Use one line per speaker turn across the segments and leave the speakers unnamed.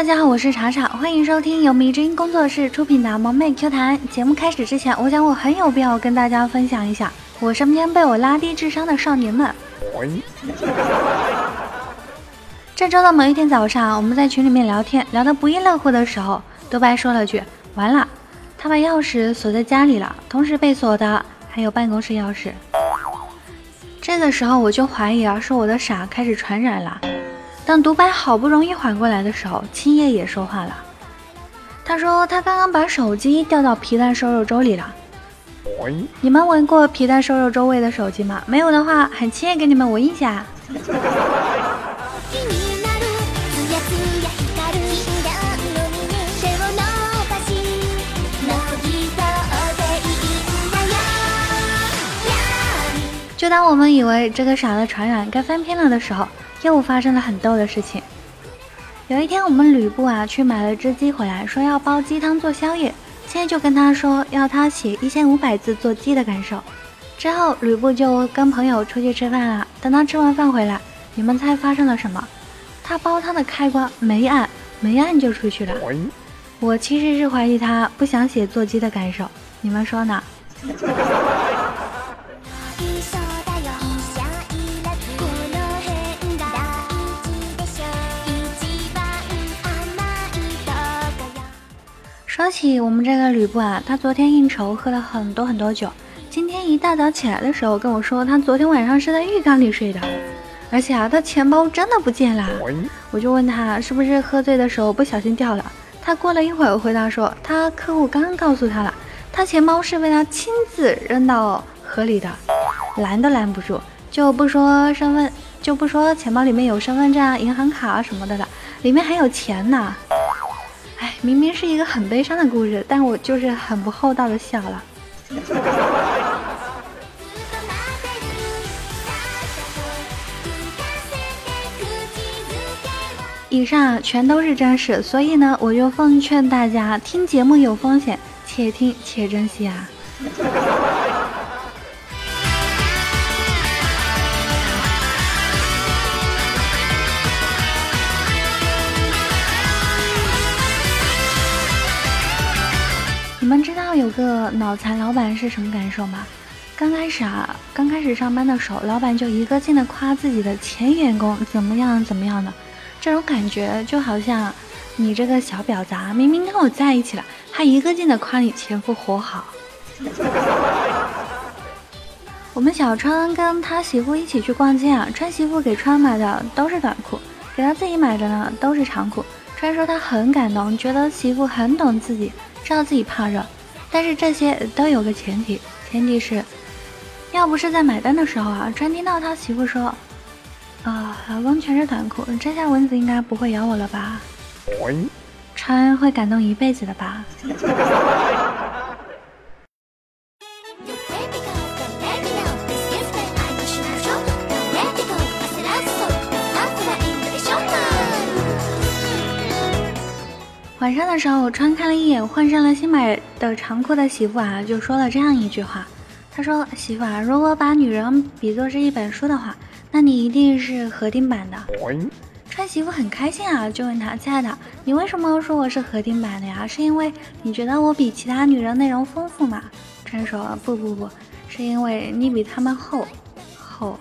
大家好，我是茶茶，欢迎收听由迷之音工作室出品的萌妹 Q 弹。节目开始之前，我想我很有必要跟大家分享一下我身边被我拉低智商的少年们。这周的某一天早上，我们在群里面聊天，聊得不亦乐乎的时候，多白说了句：“完了，他把钥匙锁在家里了，同时被锁的还有办公室钥匙。”这个时候我就怀疑啊，是我的傻开始传染了。当独白好不容易缓过来的时候，青叶也说话了。他说他刚刚把手机掉到皮蛋瘦肉粥里了。你们闻过皮蛋瘦肉粥味的手机吗？没有的话，喊青叶给你们闻一下。就当我们以为这个傻的传染该翻篇了的时候，又发生了很逗的事情。有一天，我们吕布啊去买了只鸡回来，说要煲鸡汤做宵夜。现在就跟他说要他写一千五百字做鸡的感受。之后，吕布就跟朋友出去吃饭了。等他吃完饭回来，你们猜发生了什么？他煲汤的开关没按，没按就出去了。我其实是怀疑他不想写做鸡的感受，你们说呢？说起我们这个吕布啊，他昨天应酬喝了很多很多酒，今天一大早起来的时候跟我说，他昨天晚上是在浴缸里睡的，而且啊，他钱包真的不见了。我就问他是不是喝醉的时候不小心掉了，他过了一会儿回答说，他客户刚刚告诉他了，他钱包是被他亲自扔到河里的，拦都拦不住，就不说身份，就不说钱包里面有身份证啊、银行卡啊什么的了，里面还有钱呢。哎，明明是一个很悲伤的故事，但我就是很不厚道的笑了。以上全都是真实，所以呢，我就奉劝大家，听节目有风险，且听且珍惜啊。你们知道有个脑残老板是什么感受吗？刚开始啊，刚开始上班的时候，老板就一个劲的夸自己的前员工怎么样怎么样的，这种感觉就好像你这个小婊砸，明明跟我在一起了，还一个劲的夸你前夫活好。我们小川跟他媳妇一起去逛街啊，川媳妇给川买的都是短裤，给他自己买的呢都是长裤。川说他很感动，觉得媳妇很懂自己。知道自己怕热，但是这些都有个前提，前提是，要不是在买单的时候啊，专听到他媳妇说：“啊，老公全是短裤，这下蚊子应该不会咬我了吧？”穿会感动一辈子的吧。晚上的时候，我穿看了一眼换上了新买的长裤的媳妇啊，就说了这样一句话：“他说媳妇啊，如果把女人比作是一本书的话，那你一定是合订版的。”穿媳妇很开心啊，就问他：“亲爱的，你为什么说我是合订版的呀？是因为你觉得我比其他女人内容丰富吗？”川说：“不不不，是因为你比他们厚厚。”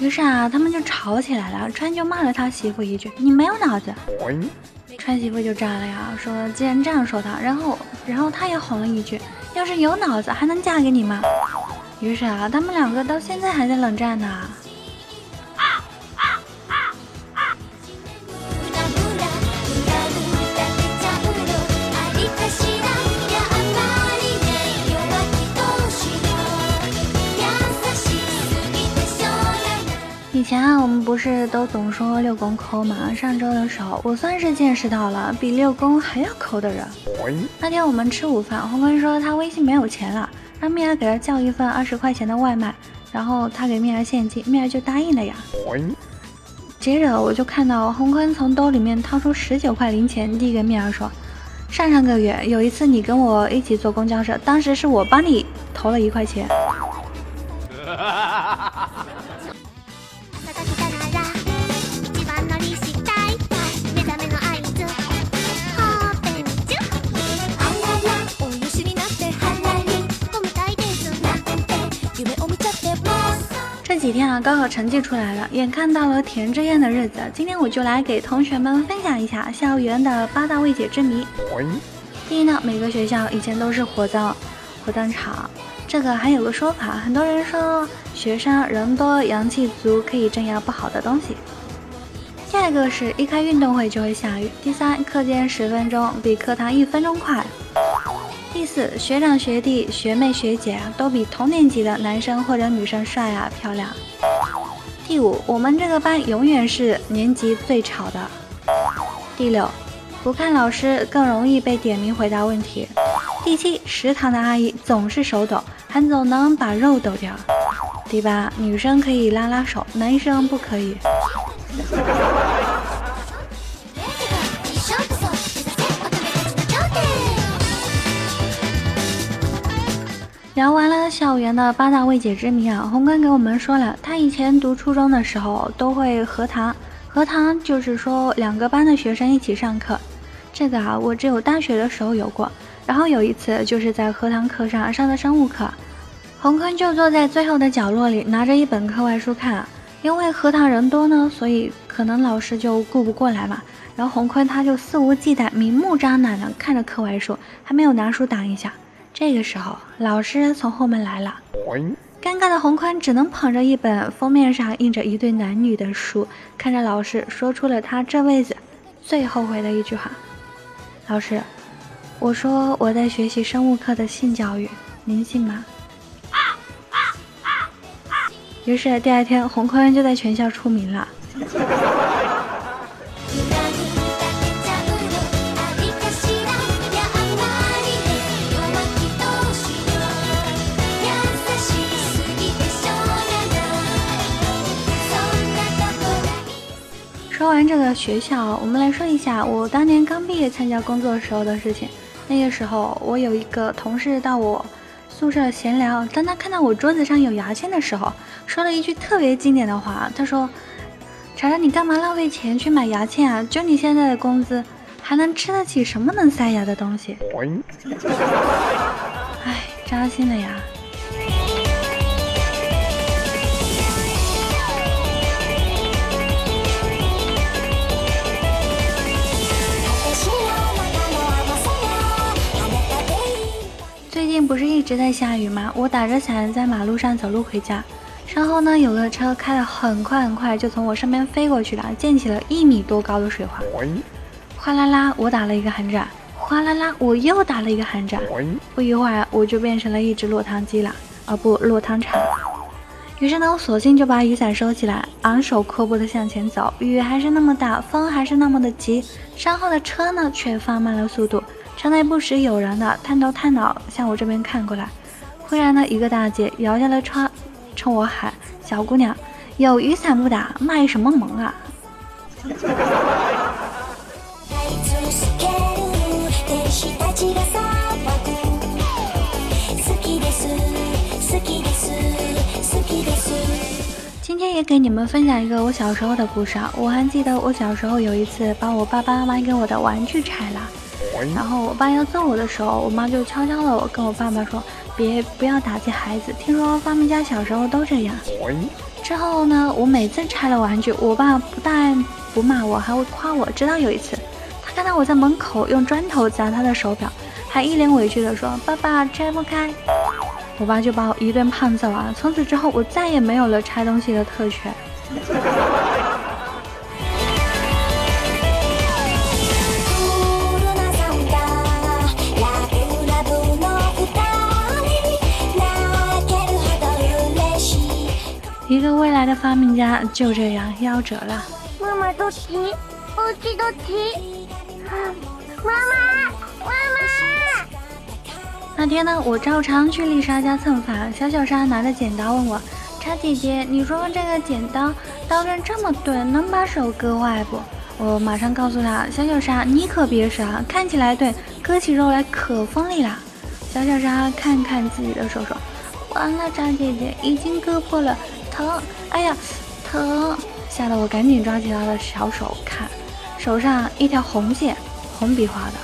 于是啊，他们就吵起来了。川就骂了他媳妇一句：“你没有脑子。”川媳妇就炸了呀，说：“既然这样说他，然后，然后他也哄了一句：‘要是有脑子，还能嫁给你吗？’”于是啊，他们两个到现在还在冷战呢。前啊，我们不是都总说六宫抠吗？上周的时候，我算是见识到了比六宫还要抠的人。那天我们吃午饭，红坤说他微信没有钱了，让蜜儿给他叫一份二十块钱的外卖，然后他给蜜儿现金，蜜儿就答应了呀。接着我就看到红坤从兜里面掏出十九块零钱递给蜜儿说：“上上个月有一次你跟我一起坐公交车，当时是我帮你投了一块钱。几天啊，高考成绩出来了，眼看到了填志愿的日子，今天我就来给同学们分享一下校园的八大未解之谜。第一呢，每个学校以前都是火葬火葬场，这个还有个说法，很多人说学生人多阳气足，可以镇压不好的东西。第二个是一开运动会就会下雨。第三，课间十分钟比课堂一分钟快。第四，学长学弟学妹学姐啊，都比同年级的男生或者女生帅啊漂亮。第五，我们这个班永远是年级最吵的。第六，不看老师更容易被点名回答问题。第七，食堂的阿姨总是手抖，还总能把肉抖掉。第八，女生可以拉拉手，男生不可以。聊完了校园的八大未解之谜啊，红坤给我们说了，他以前读初中的时候都会合堂，合堂就是说两个班的学生一起上课。这个啊，我只有大学的时候有过。然后有一次就是在合堂课上上的生物课，红坤就坐在最后的角落里，拿着一本课外书看。因为合堂人多呢，所以可能老师就顾不过来嘛。然后红坤他就肆无忌惮、明目张胆的看着课外书，还没有拿书挡一下。这个时候，老师从后门来了，尴尬的洪坤只能捧着一本封面上印着一对男女的书，看着老师，说出了他这辈子最后悔的一句话：“老师，我说我在学习生物课的性教育，您信吗？”于是第二天，洪坤就在全校出名了。说完这个学校，我们来说一下我当年刚毕业参加工作时候的事情。那个时候，我有一个同事到我宿舍闲聊，当他看到我桌子上有牙签的时候，说了一句特别经典的话。他说：“查查你干嘛浪费钱去买牙签啊？就你现在的工资，还能吃得起什么能塞牙的东西？” 哎，扎心了呀！不是一直在下雨吗？我打着伞在马路上走路回家，身后呢有个车开得很快很快，就从我身边飞过去了，溅起了一米多高的水花。哗啦啦，我打了一个寒战。哗啦啦，我又打了一个寒战。不一会儿，我就变成了一只落汤鸡了，啊不，落汤蝉。于是呢，我索性就把雨伞收起来，昂首阔步地向前走。雨还是那么大，风还是那么的急，身后的车呢却放慢了速度。车内不时有人的探头探脑向我这边看过来，忽然呢，一个大姐摇下了窗，冲我喊：“小姑娘，有雨伞不打，卖什么萌啊？”今天也给你们分享一个我小时候的故事啊！我还记得我小时候有一次把我爸爸妈妈给我的玩具拆了。然后我爸要揍我的时候，我妈就悄悄的我跟我爸爸说：“别不要打击孩子。”听说发明家小时候都这样。之后呢，我每次拆了玩具，我爸不但不骂我，还会夸我。直到有一次，他看到我在门口用砖头砸他的手表，还一脸委屈的说：“爸爸拆不开。”我爸就把我一顿胖揍啊！从此之后，我再也没有了拆东西的特权。的发明家就这样夭折了。妈妈都提，我记都提。妈妈，妈妈。那天呢，我照常去丽莎家蹭饭，小小莎拿着剪刀问我：“茶姐姐，你说这个剪刀刀刃这么钝，能把手割坏不？”我马上告诉她：“小小莎，你可别傻，看起来对，割起肉来可锋利了。”小小莎看看自己的手手，完了，渣姐姐已经割破了，疼！哎呀，疼！吓得我赶紧抓起他的小手看，手上一条红线，红笔画的。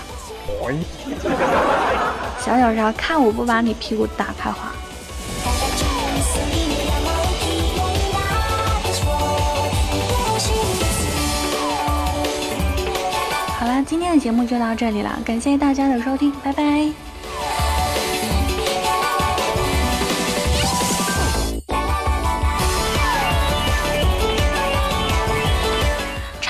小小沙，看我不把你屁股打开花！好啦，今天的节目就到这里了，感谢大家的收听，拜拜。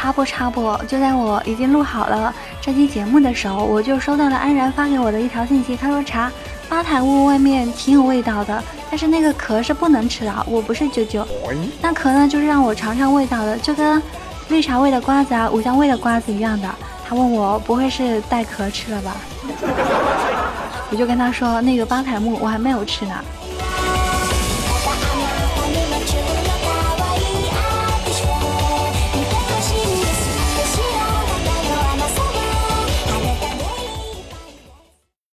插播插播，就在我已经录好了这期节目的时候，我就收到了安然发给我的一条信息，他说：“茶八台屋外面挺有味道的，但是那个壳是不能吃的。我不是啾啾，那壳呢就是让我尝尝味道的，就跟绿茶味的瓜子啊、五香味的瓜子一样的。他问我不会是带壳吃了吧？我就跟他说那个八台木我还没有吃呢。